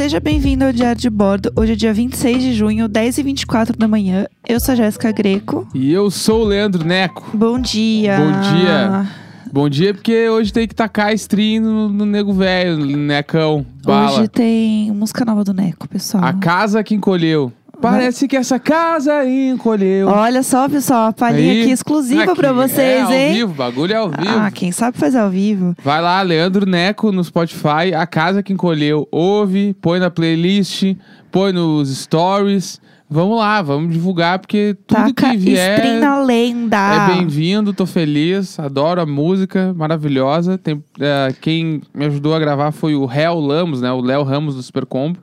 Seja bem-vindo ao Diário de Bordo. Hoje é dia 26 de junho, 10 e 24 da manhã. Eu sou a Jéssica Greco. E eu sou o Leandro Neco. Bom dia. Bom dia. Bom dia, porque hoje tem que tacar stream no, no nego velho, no necão, bala. Hoje tem música nova do Neco, pessoal. A casa que encolheu. Parece que essa casa encolheu. Olha só, pessoal, a palhinha Aí. aqui exclusiva Aqui, pra vocês, é, ao hein? vivo, bagulho é ao vivo. Ah, quem sabe fazer ao vivo. Vai lá, Leandro Neco no Spotify, A Casa que Encolheu. Ouve, põe na playlist, põe nos stories. Vamos lá, vamos divulgar, porque tudo Taca que vier stream lenda. é bem-vindo, tô feliz, adoro a música, maravilhosa. Tem, é, quem me ajudou a gravar foi o Réu Lamos, né? O Léo Ramos do Super Combo.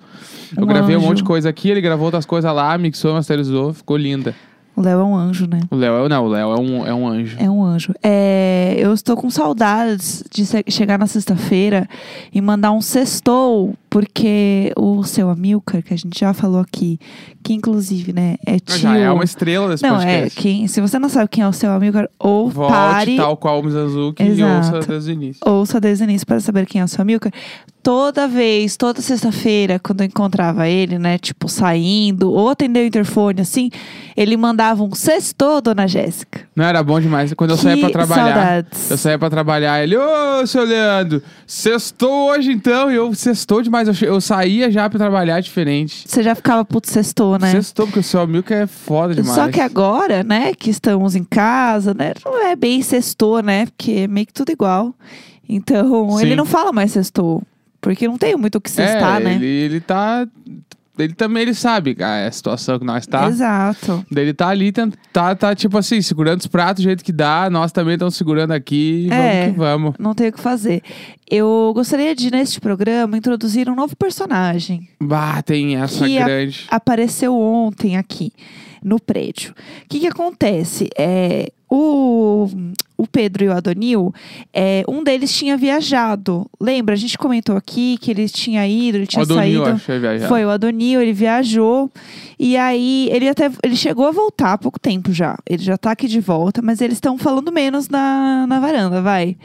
Eu Um gravei um anjo. monte de coisa aqui, ele gravou outras coisas lá, mixou, masterizou, ficou linda. O Léo é um anjo, né? O Léo, é- não, o Léo é um, é um anjo. É um anjo. É, eu estou com saudades de chegar na sexta-feira e mandar um sextou, porque o seu Amilcar, que a gente já falou aqui, que inclusive, né, é tio... Já é uma estrela desse Não, é, podcast. quem, se você não sabe quem é o seu Amilcar, ou Volte pare, tal qual o Mizanzuki e Exato. ouça desde o início. ouça desde o início para saber quem é o seu Amilcar. Toda vez, toda sexta-feira, quando eu encontrava ele, né, tipo, saindo, ou atendeu o interfone, assim, ele mandava um sextou, dona Jéssica. Não era bom demais? Quando eu Que saía pra trabalhar. saudades. Eu saía pra trabalhar, ele, ô, seu Leandro, sextou hoje então? E eu, sextou demais. Eu, che- eu saía já pra trabalhar diferente. Você já ficava puto sextou, né? Sextou, porque o seu amigo é foda demais. Só que agora, né, que estamos em casa, né, não é bem sextou, né, porque é meio que tudo igual. Então, Sim. ele não fala mais sextou, porque não tem muito o que sextar, é, né? Ele, ele tá. Ele também ele sabe a situação que nós tá. Exato. Ele tá ali, tá, tá tipo assim, segurando os pratos do jeito que dá. Nós também estamos segurando aqui. É. Vamos que vamos. Não tem o que fazer. Eu gostaria de, neste programa, introduzir um novo personagem. Bah, tem essa Que a- grande. Apareceu ontem aqui, no prédio. O que, que acontece? É, o, o Pedro e o Adonil, é, um deles tinha viajado. Lembra? A gente comentou aqui que ele tinha ido, ele tinha Ó, Doninho, saído. acho. Foi o Adonil, ele viajou. E aí, ele até ele chegou a voltar há pouco tempo já. Ele já tá aqui de volta, mas eles estão falando menos na, na varanda, vai.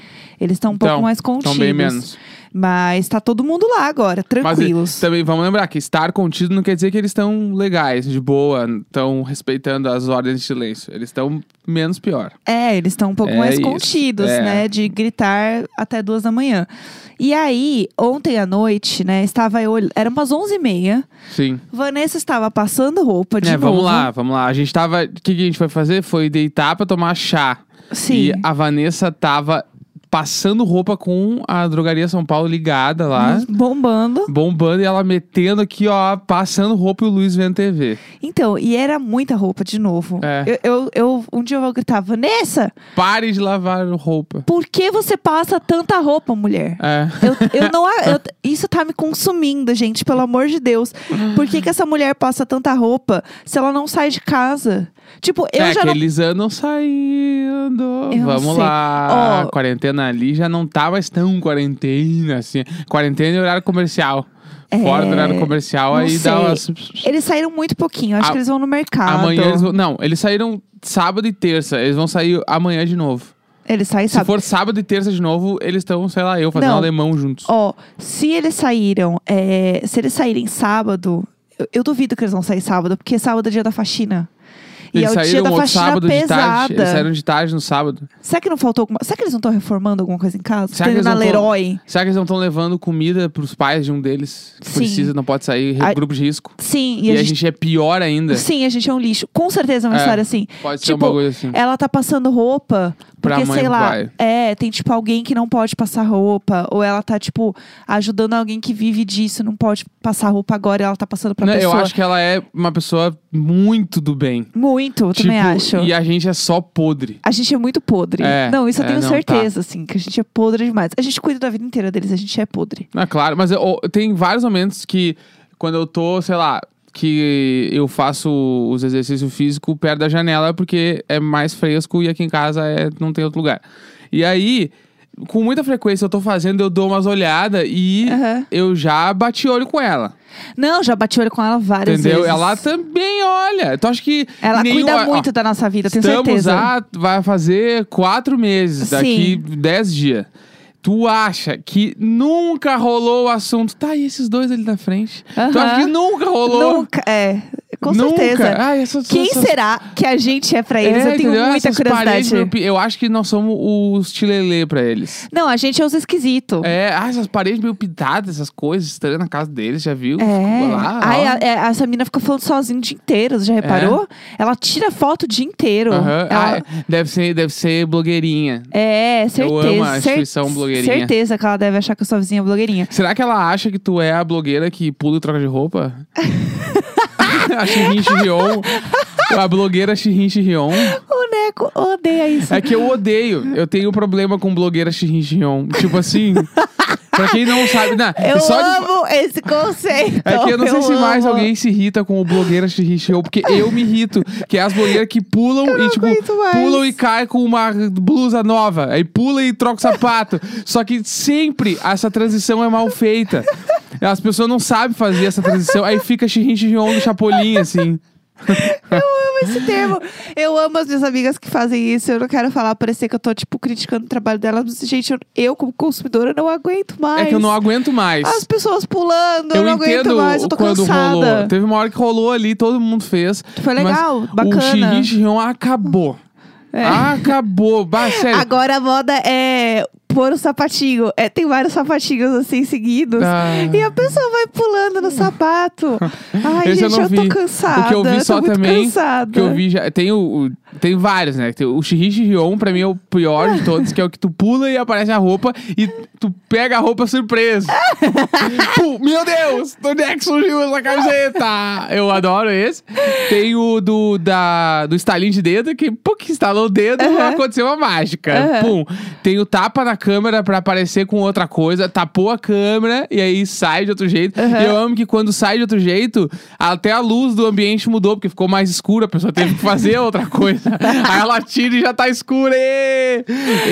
Eles estão um Então, pouco mais contidos. Então, bem menos. Mas tá todo mundo lá agora, Mas tranquilos. também vamos lembrar que estar contido não quer dizer que eles estão legais, de boa, estão respeitando as ordens de silêncio. Eles estão menos pior. É, eles estão um pouco É mais isso, contidos, é. né? De gritar até duas da manhã. E aí, ontem à noite, né? Estava eu. Era umas onze e meia. Sim. Vanessa estava passando roupa de É, novo. vamos lá, vamos lá. A gente tava. O que, que a gente foi fazer? Foi deitar pra tomar chá. Sim. E a Vanessa tava passando roupa com a drogaria São Paulo ligada lá. Bombando. Bombando e ela metendo aqui, ó, passando roupa e o Luiz vendo TV. Então, e era muita roupa de novo. É. Eu, eu, eu- um dia eu vou gritar, Vanessa, Pare de lavar roupa. por que você passa tanta roupa, mulher? É. Eu, eu não, eu- isso tá me consumindo, gente, pelo amor de Deus. Por que, que essa mulher passa tanta roupa se ela não sai de casa? Tipo, eu é já não. eles andam saindo. Eu Vamos lá. A quarentena ali já não tá mais tão quarentena assim. Quarentena e horário comercial. Fora do horário comercial, É, não aí sei. dá umas. Eles saíram muito pouquinho. Acho A- que eles vão no mercado. Amanhã eles vão. Não, eles saíram sábado e terça. Eles vão sair amanhã de novo. Eles saem, Se sabe? for sábado e terça de novo, eles estão, sei lá, eu fazendo Não. alemão juntos. Ó, se eles saíram, é, se eles saírem sábado, eu, eu duvido que eles vão sair sábado, porque sábado é dia da faxina. E eles é o dia da outro faxina sábado de tarde. pesada. Eles saíram de tarde no sábado. Será que não faltou alguma... Será que eles não estão reformando alguma coisa em casa? Será que na não tão- Leroy? Será que eles não estão levando comida pros pais de um deles? Que Sim. precisa, não pode sair, A- grupo de risco. Sim, E, a, gente... é pior ainda. Sim, a gente é um lixo. Com certeza é uma É, história assim. Pode ser um Tipo, bagulho assim. Ela tá passando roupa Pra porque, mãe sei lá, pai. é, tem tipo alguém que não pode passar roupa, ou ela tá, tipo, ajudando alguém que vive disso, não pode passar roupa agora e ela tá passando pra Não, eu pessoa. acho que ela é uma pessoa muito do bem. Muito, eu também Tipo, acho. E a gente é só podre. A gente é muito podre. É, não, isso eu é, tenho não, certeza, assim, que a gente é podre demais. A gente cuida da vida inteira deles, a gente é podre. É claro, mas eu- tem vários momentos que quando eu tô, sei lá, que eu faço os exercícios físicos perto da janela porque é mais fresco e aqui em casa é, não tem outro lugar. E aí, com muita frequência eu tô fazendo, eu dou umas olhadas e Aham. eu já bati olho com ela. Não, já bati olho com ela várias entendeu? vezes. Ela também olha. Então acho que. Ela nenhuma- cuida ó, muito da nossa vida, tenho certeza. a, vai fazer quatro meses, daqui Sim. dez dias. Tu acha que nunca rolou o assunto? Tá, e esses dois ali na frente? Tu acha que nunca rolou? Nunca, é. Com Nunca? certeza. Essas- Quem essas- será que a gente é pra eles? É, eu tenho entendeu? muita Essas paredes curiosidade. pi- Eu acho que nós somos os tilelê pra eles. Não, a gente é os esquisitos. É, ah, essas paredes meio pintadas, essas coisas estranhas na casa deles, já viu? É. Lá, Ai, ó. a- é, essa menina fica falando sozinha o dia inteiro, você já reparou? Ela tira foto o dia inteiro. Aham. Ela- Ah, deve, ser, deve ser blogueirinha. É, certeza. amo a cer- instituição blogueirinha. Certeza que ela deve achar que eu sou a vizinha blogueirinha. Será que ela acha que tu é a blogueira que pula e troca de roupa? a Shirin Rion. A blogueira Shirin Rion. O Neco odeia isso. É que eu odeio. Eu tenho problema com blogueira Shirin Rion. Tipo assim. Pra quem não sabe. Não, Eu só de- amo esse conceito. É que eu não sei se mais amo. alguém se irrita com o blogueira Shirin Rion, porque eu me irrito. Que é as blogueiras que pulam Eu e, tipo, pulam e caem com uma blusa nova. Aí pula e troca o sapato. Só que sempre essa transição é mal feita. As pessoas não sabem fazer essa transição. Aí fica Rion no Chapolin, assim. Eu amo esse termo. Eu amo as minhas amigas que fazem isso. Eu não quero falar, parecer que eu tô, tipo, criticando o trabalho delas. Mas, gente, eu, eu, como consumidora, não aguento mais. É que eu não aguento mais. As pessoas pulando, eu, Eu não aguento mais. Eu tô quando cansada. rolou. Teve uma hora que rolou ali, todo mundo fez. Foi legal, mas bacana. O Rion acabou. É. Acabou. Bah, sério. Agora a moda é pôr o sapatinho. É, tem vários sapatinhos assim seguidos. Ah. E a pessoa vai pulando no sapato. Ai, Esse eu gente, eu, vi. tô cansada. O que eu vi tô só também, Cansada. que eu vi já. Tem, o, o- tem vários, né? Tem o Shirishi Rion, pra mim, é o pior de todos, que é o que tu pula e aparece a roupa e tu pega a roupa surpresa. Meu Deus! De onde é que surgiu essa camiseta? Eu adoro esse. Tem o do, da, do estalinho de dedo, que, pô, que instalou o dedo, Aham. aconteceu uma mágica. Aham. Pum. Tem o tapa na câmera pra aparecer com outra coisa, tapou a câmera e aí sai de outro jeito. Aham. E eu amo que quando sai de outro jeito, até a luz do ambiente mudou, porque ficou mais escuro, a pessoa teve que fazer outra coisa. aí ela tira e já tá escuro. ê!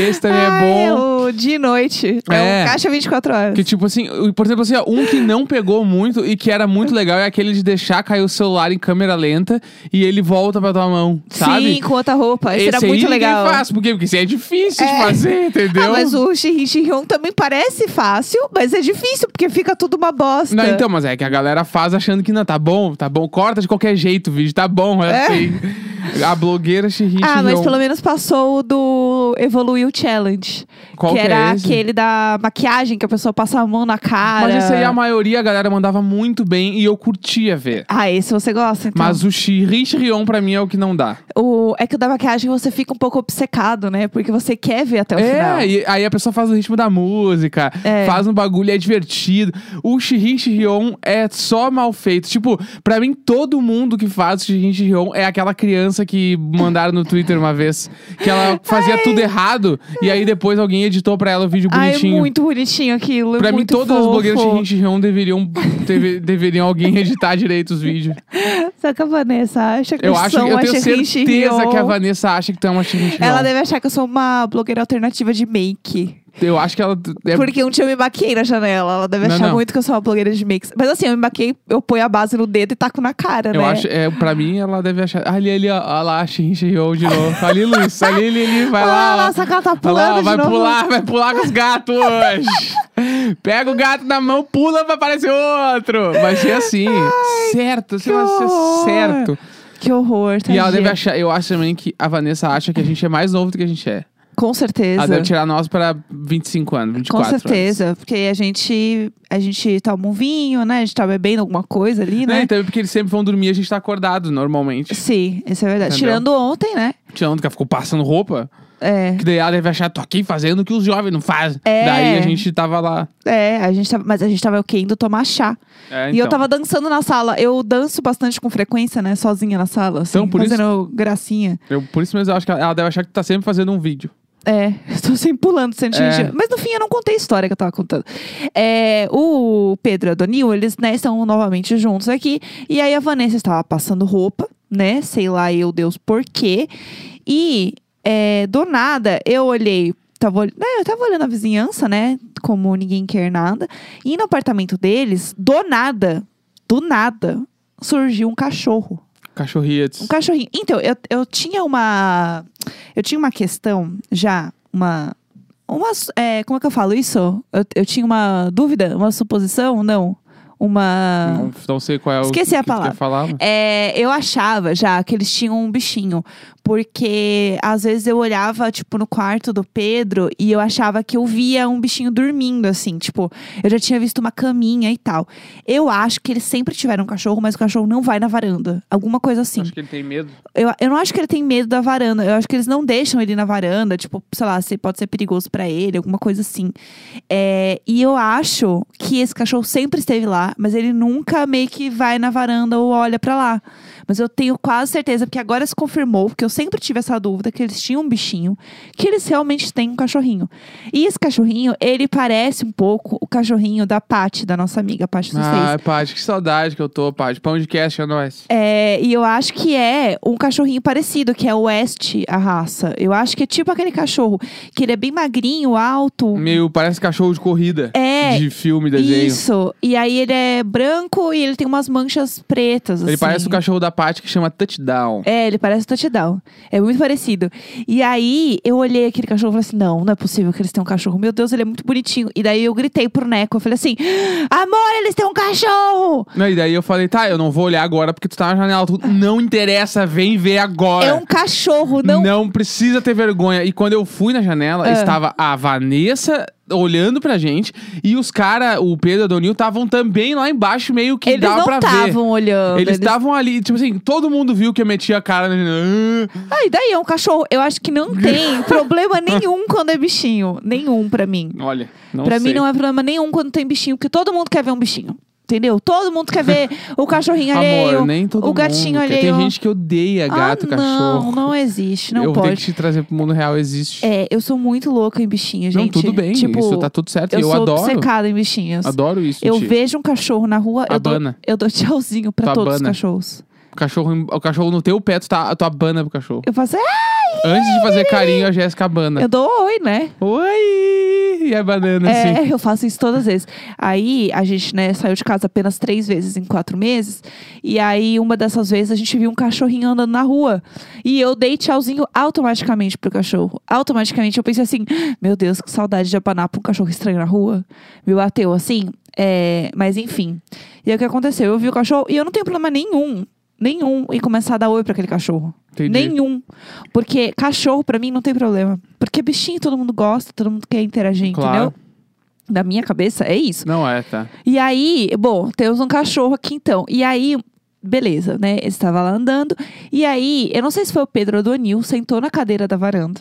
Esse também Ai, é bom. o de noite. É, É. um caixa 24 horas. Que tipo assim, por exemplo, assim, um que não pegou muito e que era muito legal é aquele de deixar cair o celular em câmera lenta e ele volta pra tua mão, sabe? Sim, com outra roupa. Esse, era Esse muito aí legal. faz, por quê? Porque isso é difícil de É. fazer, entendeu? Ah, mas o Shirin Shirin também parece fácil, mas é difícil, porque fica tudo uma bosta. Não, então, mas é que a galera faz achando que não, tá bom, tá bom, corta de qualquer jeito o vídeo, tá bom, é É. assim. A blogueira Shirin Ah, mas pelo menos passou o do Evoluiu Challenge. Qual que que é era esse? aquele da maquiagem, que a pessoa passa a mão na cara. Mas esse aí a maioria a galera mandava muito bem e eu curtia ver. Ah, esse você gosta, então. Mas o Shirin Shion pra mim é o que não dá. O... É que o da maquiagem você fica um pouco obcecado, né? Porque você quer ver até o final. É, e aí a pessoa faz o ritmo da música, É. faz um bagulho, é divertido. O Shirin Shion é só mal feito. Tipo, pra mim, todo mundo que faz o Shirin Shion é aquela criança que mandaram no Twitter uma vez. Que ela fazia tudo errado e aí depois alguém editou pra ela o vídeo Ah, é bonitinho. muito bonitinho aquilo. é Pra mim, todas as fofo. blogueiras Shirin Shion deveriam, deve- deveriam alguém editar direito os vídeos. Só que a Vanessa acha que Eu acho, sou eu uma tenho certeza que a Vanessa acha que tu é uma. Ela deve achar que eu sou uma blogueira alternativa de make. Eu acho que ela é Porque um dia eu me maquiei na janela. Ela deve Não, achar não. muito que eu sou uma blogueira de makes. Mas assim, eu me maquiei, eu ponho a base no dedo e taco na cara, Eu né? acho, é, pra mim, ela deve achar. Ali, ali, ó, ó lá, Shion de novo. Ali, Luiz, ali, ali, ali, vai lá. Ah, nossa, cara tá Vai lá, pulando de vai novo. pular, vai pular com os gatos hoje. Pega o gato na mão, pula pra aparecer outro. Vai ser assim, certo, você vai ser certo. Que horror, E ela deve achar, eu acho também que a Vanessa acha que a gente é mais novo do que a gente é. Com certeza. Ela deve tirar nós pra 25 anos, 24 Com certeza. Porque a gente, a gente toma um vinho, né? A gente tá bebendo alguma coisa ali, anos. né? Né? Então, porque eles sempre vão dormir e a gente tá acordado normalmente. Sim, isso é verdade. Entendeu? Tirando ontem, né? Tirando que ela ficou passando roupa. É. Que daí ela deve achar, tô aqui fazendo o que os jovens não fazem. É. Daí a gente tava lá. É, a gente tava, mas a gente tava o quê? Indo tomar chá. É, E eu então. tava dançando na sala. Eu danço bastante com frequência, né? Sozinha na sala. Assim, Então, por isso- fazendo gracinha. Eu- por isso mesmo eu acho que ela, ela deve achar que tá sempre fazendo um vídeo. É, tô sempre pulando, sendo É. Mas no fim eu não contei a história que eu tava contando. É, o Pedro e a Donil, eles né, estão novamente juntos aqui. E aí a Vanessa estava passando roupa, né? Sei lá, eu Deus por quê. E é, do nada eu olhei. Tava, né, eu tava olhando a vizinhança, né? Como ninguém quer nada. E no apartamento deles, do nada, do nada, surgiu um cachorro. Um cachorrinho. Então, eu, eu tinha uma. Eu tinha uma questão já, uma, uma. é, como é que eu falo isso? Eu, eu tinha uma dúvida, uma suposição? Não. Uma. Não, não sei qual é o Esqueci que, a que palavra. mas- É, eu achava já que eles tinham um bichinho. Porque às vezes eu olhava, tipo, no quarto do Pedro e eu achava que eu via um bichinho dormindo, assim. Tipo, eu já tinha visto uma caminha e tal. Eu acho que eles sempre tiveram um cachorro, mas o cachorro não vai na varanda. Alguma coisa assim. Acho que ele tem medo. Eu, eu não acho que ele tem medo da varanda. Eu acho que eles não deixam ele na varanda. Tipo, sei lá, se pode ser perigoso pra ele, alguma coisa assim. É, e eu acho que esse cachorro sempre esteve lá, mas ele nunca meio que vai na varanda ou olha pra lá. Mas eu tenho quase certeza, porque agora se confirmou, porque eu sempre tive essa dúvida, que eles tinham um bichinho, que eles realmente têm um cachorrinho. E esse cachorrinho, ele parece um pouco o cachorrinho da Paty, da nossa amiga Paty dos. Ah, Paty, que saudade que eu tô, Paty. Pão de cast é nóis. É, e eu acho que é um cachorrinho parecido, que é o West, a raça. Eu acho que é tipo aquele cachorro, que ele é bem magrinho, alto. Meio, parece cachorro de corrida. É, De filme, desenho. Isso. E aí ele é branco e ele tem umas manchas pretas, Ele assim. parece o cachorro da Paty que chama Touchdown. É, ele parece touchdown. É muito parecido. E aí, eu olhei aquele cachorro e falei assim: não, não é possível que eles tenham um cachorro. Meu Deus, ele é muito bonitinho. E daí eu gritei pro Neco, eu falei assim: amor, eles têm um cachorro! Não, e daí eu falei, tá, eu não vou olhar agora porque tu tá na janela. Tu, não interessa, vem ver agora. É um cachorro, não. precisa ter vergonha. E quando eu fui na janela, Ah. estava a Vanessa olhando pra gente e os caras, o Pedro e a Donil, estavam também lá embaixo, meio que Eles dava não pra ver. estavam olhando. Eles estavam ali, tipo assim, todo mundo viu que eu metia a cara. Né? Ah, e daí é um cachorro. Eu acho que não tem problema nenhum quando é bichinho. Nenhum pra mim. Olha, não pra sei. mim não é problema nenhum quando tem bichinho, porque todo mundo quer ver um bichinho. Entendeu? Todo mundo quer ver o cachorrinho alheio. Amor, nem todo o gatinho mundo. quer. alheio. Tem gente que odeia gato, ah, não, cachorro. não existe, não eu pode. tenho que te trazer pro mundo real, existe. É, eu sou muito louca em bichinhos, não, gente. tudo bem, Tipo, isso tá tudo certo. eu Eu, sou adoro. obcecada em bichinhos. Adoro isso. Eu Ti. vejo um cachorro na rua, eu dou, eu dou tchauzinho pra todos os cachorros. O cachorro, o cachorro no teu pé, tu, tá, tu abana pro cachorro. Eu faço, ah, Antes de fazer carinho, a Jéssica abana. eu dou oi, né? Oi! E a banana, assim. É, eu faço isso todas as vezes. Aí a gente, né, saiu de casa apenas três vezes em quatro meses. E aí, uma dessas vezes, a gente viu um cachorrinho andando na rua. E eu dei tchauzinho automaticamente pro cachorro. Automaticamente eu pensei assim: meu Deus, que saudade de abanar pra um cachorro estranho na rua. Me bateu assim. É, mas enfim. E aí o que aconteceu? Eu vi o cachorro e eu não tenho problema nenhum. Nenhum em começar a dar oi pra aquele cachorro. Entendi. Nenhum. Porque cachorro, pra mim, não tem problema. Porque bichinho todo mundo gosta, todo mundo quer interagir, Claro. entendeu? Na minha cabeça, é isso. Não é, tá. E aí, bom, temos um cachorro aqui então. E aí, beleza, né? Ele estava lá andando. E aí, eu não sei se foi o Pedro ou o Donil, sentou na cadeira da varanda.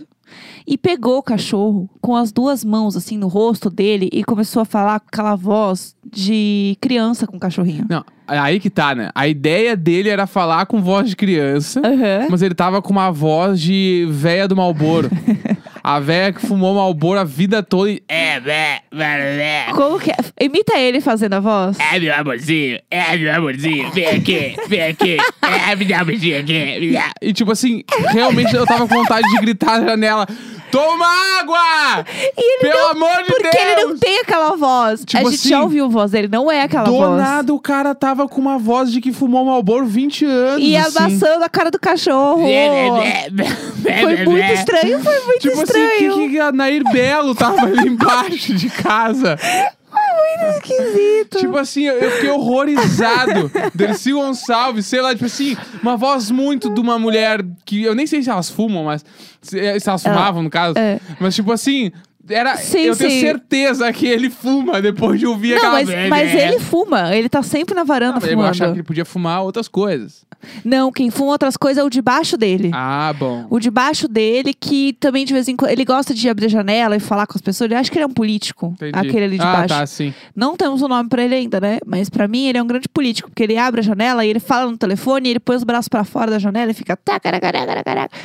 E pegou o cachorro com as duas mãos, assim, no rosto dele. E começou a falar com aquela voz de criança com o cachorrinho. Não, aí que tá, né? A ideia dele era falar com voz de criança, Aham. mas ele tava com uma voz de véia do Malboro. a véia que fumou Malboro a vida toda e... É. Como que é? Imita ele fazendo a voz. É, meu amorzinho. É, meu amorzinho. Vem aqui, vem aqui. É, me dá um beijinho aqui. E tipo assim, realmente eu tava com vontade de gritar na janela. Toma água! Ele Pelo não, amor de porque Deus! ele não tem aquela voz. Tipo a gente assim, já ouviu a voz dele, não é aquela Do voz. nada o cara tava com uma voz de que fumou Malboro 20 anos. E assim. a cara do cachorro. Foi muito estranho, foi muito Tipo estranho. assim, que, que a Nair Belo tava ali embaixo de casa. Muito esquisito. Tipo assim, eu fiquei horrorizado. Dercy Gonçalves, sei lá, tipo assim, uma voz muito de uma mulher que eu nem sei se elas fumam, mas se, se elas Ela- fumavam, no caso. é. Mas tipo assim, era, Sim, eu tenho sim. certeza que ele fuma depois de ouvir não, aquela mas, mas ele fuma. Ele tá sempre na varanda Ah, mas eu fumando. achava que ele podia fumar outras coisas. Não, quem fuma outras coisas é o de baixo dele. Ah, bom. O de baixo dele, que também de vez em quando. Ele gosta de abrir a janela e falar com as pessoas. Eu acho que ele é um político. Entendi. Aquele ali de ah, baixo. tá, sim. Não temos o nome pra ele ainda, né? Mas pra mim ele é um grande político, porque ele abre a janela e ele fala no telefone, e ele põe os braços pra fora da janela e fica.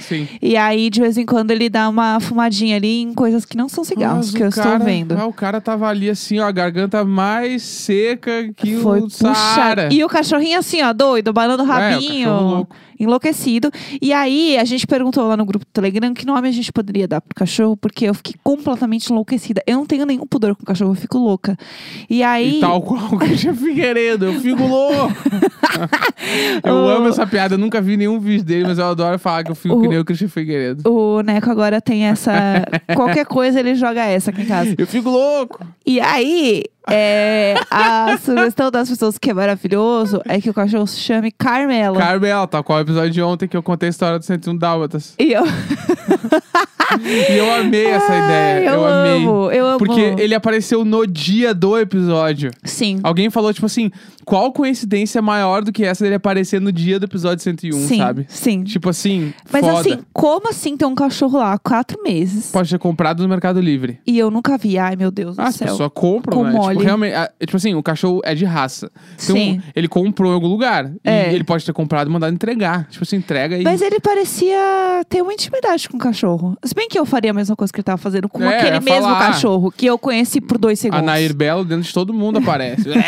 Sim. E aí de vez em quando ele dá uma fumadinha ali em coisas que não são cigarros, Mas que o eu cara- estou vendo. Ah, o cara tava ali assim, ó, a garganta mais seca que Foi o Saara. E o cachorrinho assim, ó, doido, banando o É, o rabinho. cachorro louco. enlouquecido. E aí, a gente perguntou lá no grupo do Telegram que nome a gente poderia dar pro cachorro, porque eu fiquei completamente enlouquecida. Eu não tenho nenhum pudor com cachorro, eu fico louca. E aí. E tal qual o Christian Figueiredo, eu fico louco. Eu O- amo essa piada, eu nunca vi nenhum vídeo dele, mas eu adoro falar que eu fico O- que nem o Christian Figueiredo. O Neco agora tem essa. Qualquer coisa ele joga essa aqui em casa. Eu fico louco. E aí, é, a sugestão das pessoas que é maravilhoso é que o cachorro se chame Carmela. Carmela, tá qual o episódio de ontem que eu contei a história do 101 Dálmatas. E eu, E eu amei essa Ai, ideia. eu, Eu, amei. amo, eu amo. Porque ele apareceu no dia do episódio. Sim. Alguém falou, tipo assim, qual coincidência maior do que essa dele aparecer no dia do episódio 101, sim, sabe? sim. Tipo assim, Mas foda. assim, como assim ter um cachorro lá há quatro meses? Pode ser comprado no Mercado Livre. E eu nunca vi. Ai, meu Deus do Ah, céu. pessoas compram, Com né? Mole. Tipo, realmente, ah, tipo assim, o cachorro é de raça. Então, Sim. ele comprou em algum lugar. É. E ele pode ter comprado e mandado entregar. Tipo assim, entrega e... Mas ele parecia ter uma intimidade com o cachorro. Se bem que eu faria a mesma coisa que ele tava fazendo com É, aquele mesmo falar. cachorro que eu conheci por dois A segundos. Nair Belo dentro de todo mundo aparece.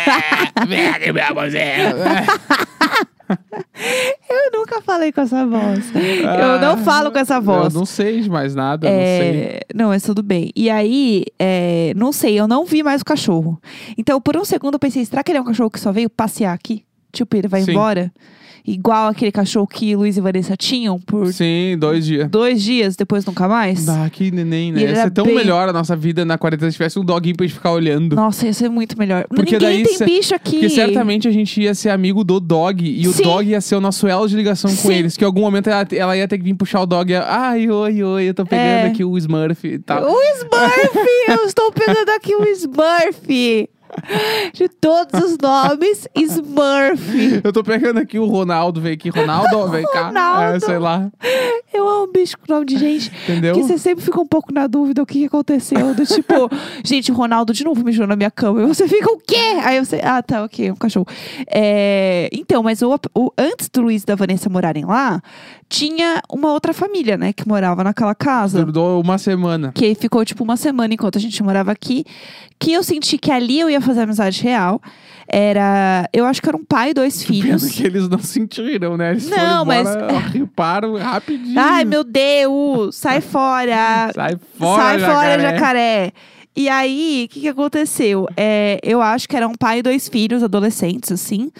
Eu nunca falei com essa voz. eu não falo com essa voz. Ah, Eu não sei de mais nada, não sei. É, não, mas tudo bem. E aí, é, não sei, eu não vi mais o cachorro. Então, por um segundo, eu pensei, será que ele é um cachorro que só veio passear aqui? Tipo, ele vai Sim. embora? Igual aquele cachorro que Luiz e Vanessa tinham por Sim, dois dias. dois dias, depois nunca mais? Ah, que neném, E né? ele Ia ser era tão bem- melhor a nossa vida na quarentena se tivesse um doguinho pra gente ficar olhando. Nossa, ia ser muito melhor. Porque Ninguém daí tem cê- bicho aqui. Porque certamente a gente ia ser amigo do dog e o Sim. dog ia ser o nosso elo de ligação com Sim. eles. Que em algum momento ela, ela ia ter que vir puxar o dog e ai, oi, oi, eu tô pegando É. aqui o Smurf e tal. O Smurf! eu estou pegando aqui o Smurf! De todos os nomes, Smurf. Eu tô pegando aqui o Ronaldo, vem aqui. Ronaldo, vem cá. Ronaldo. É, sei lá. Eu amo bicho com nome de gente. Entendeu? Que você sempre fica um pouco na dúvida o que aconteceu. Do tipo, gente, o Ronaldo de novo mijou na minha cama. E você fica o quê? Aí você, ah, tá, ok, um cachorro. É, então, mas o, o- antes do Luiz e da Vanessa morarem lá, tinha uma outra família, né, que morava naquela casa. Durou uma semana. Que ficou tipo uma semana enquanto a gente morava aqui. Que eu senti que ali eu ia fazer amizade real. Era. Eu acho que era um pai e dois Pena filhos. que eles não sentiram, né? Eles Não, mas- riparam rapidinho. Ai, meu Deus! Sai fora! Sai fora, Sai fora, jacaré. jacaré! E aí, o que, que aconteceu? É, eu acho que era um pai e dois filhos, adolescentes, assim.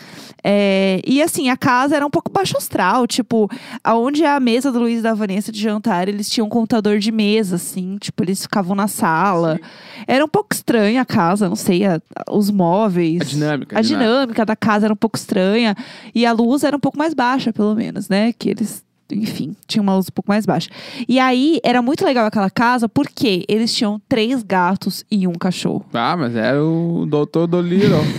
É, e assim, a casa era um pouco baixo astral. Tipo, aonde é a mesa do Luiz e da Vanessa de jantar, eles tinham um contador de mesa, assim. Tipo, eles ficavam na sala. Era um pouco estranha a casa, não sei, a- a- os móveis. A dinâmica, A a dinâmica. dinâmica da casa era um pouco estranha. E a luz era um pouco mais baixa, pelo menos, né? Que eles enfim, tinha uma luz um pouco mais baixa. E aí, era muito legal aquela casa, porque eles tinham três gatos e um cachorro. Ah, mas era o Doutor Dolittle.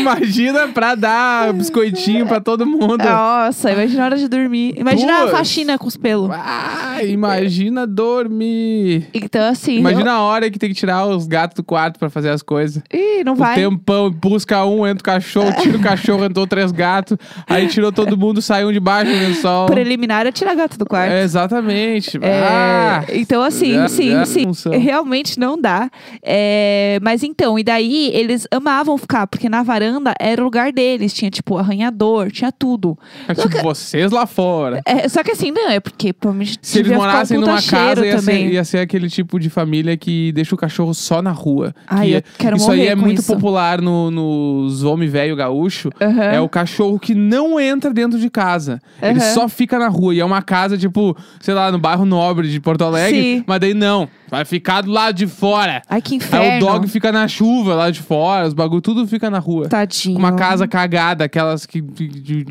Imagina pra dar biscoitinho pra todo mundo. Nossa, imagina a hora de dormir. Imagina a faxina com os pelos. Ah, imagina dormir. Então, assim. Imagina a hora que tem que tirar os gatos do quarto pra fazer as coisas. eu- Ih, não O vai. tempão, busca um, entra o cachorro, tira o cachorro, entrou três gatos. Aí tirou todo mundo, saiu um debaixo do lençol. Preliminar é tirar gato do quarto. É, exatamente. É, Ah, então, assim, já- sim, já sim. Realmente não dá. É, mas então, e daí eles amavam ficar, porque na varanda era o lugar deles. Tinha, tipo, arranhador, tinha tudo. é tipo vocês lá fora. É, só que assim, não, é porque provavelmente Se eles morassem numa casa, ia ser, ia ser aquele tipo de família que deixa o cachorro só na rua. Ai, Que eu é- quero isso aí é muito isso. popular no, nos homem velho gaúcho. Aham. É o cachorro que não entra dentro de casa. Ele Aham. só fica na rua. E é uma casa, tipo, sei lá, no bairro nobre de Porto Alegre. Sim. Mas daí não. Vai ficar do lado de fora. Ai, que inferno. Aí o dog fica na chuva lá de fora, os bagulho, tudo fica na rua. Tadinho. Uma casa cagada, aquelas que.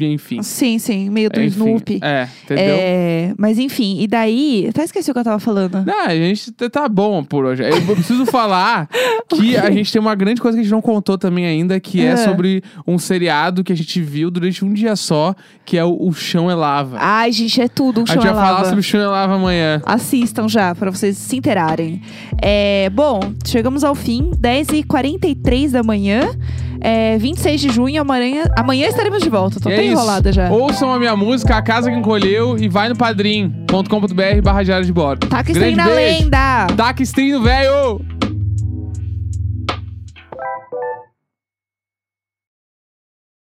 enfim. Sim, sim, meio do Enfim, Snoopy. É, entendeu? É, mas enfim, e daí. Até esqueci o que eu tava falando. Não, a gente t- tá bom por hoje. Eu preciso falar que a gente tem uma grande coisa que a gente não contou também ainda, que é Ah. sobre um seriado que a gente viu durante um dia só, que é o, O Chão é Lava. Ai, gente, é tudo a chão gente é vai falar lava. sobre o Chão é Lava amanhã. Assistam já, pra vocês se inteirarem. É, bom, chegamos ao fim, 10h43 da manhã, é, 26 de junho, amanhã, amanhã estaremos de volta. Tô até é isso. enrolada já. Ouçam a minha música, A Casa que Encolheu, e vai no padrim.com.br barra diário de bordo. Taca stream na beijo. lenda! Taca stream, velho!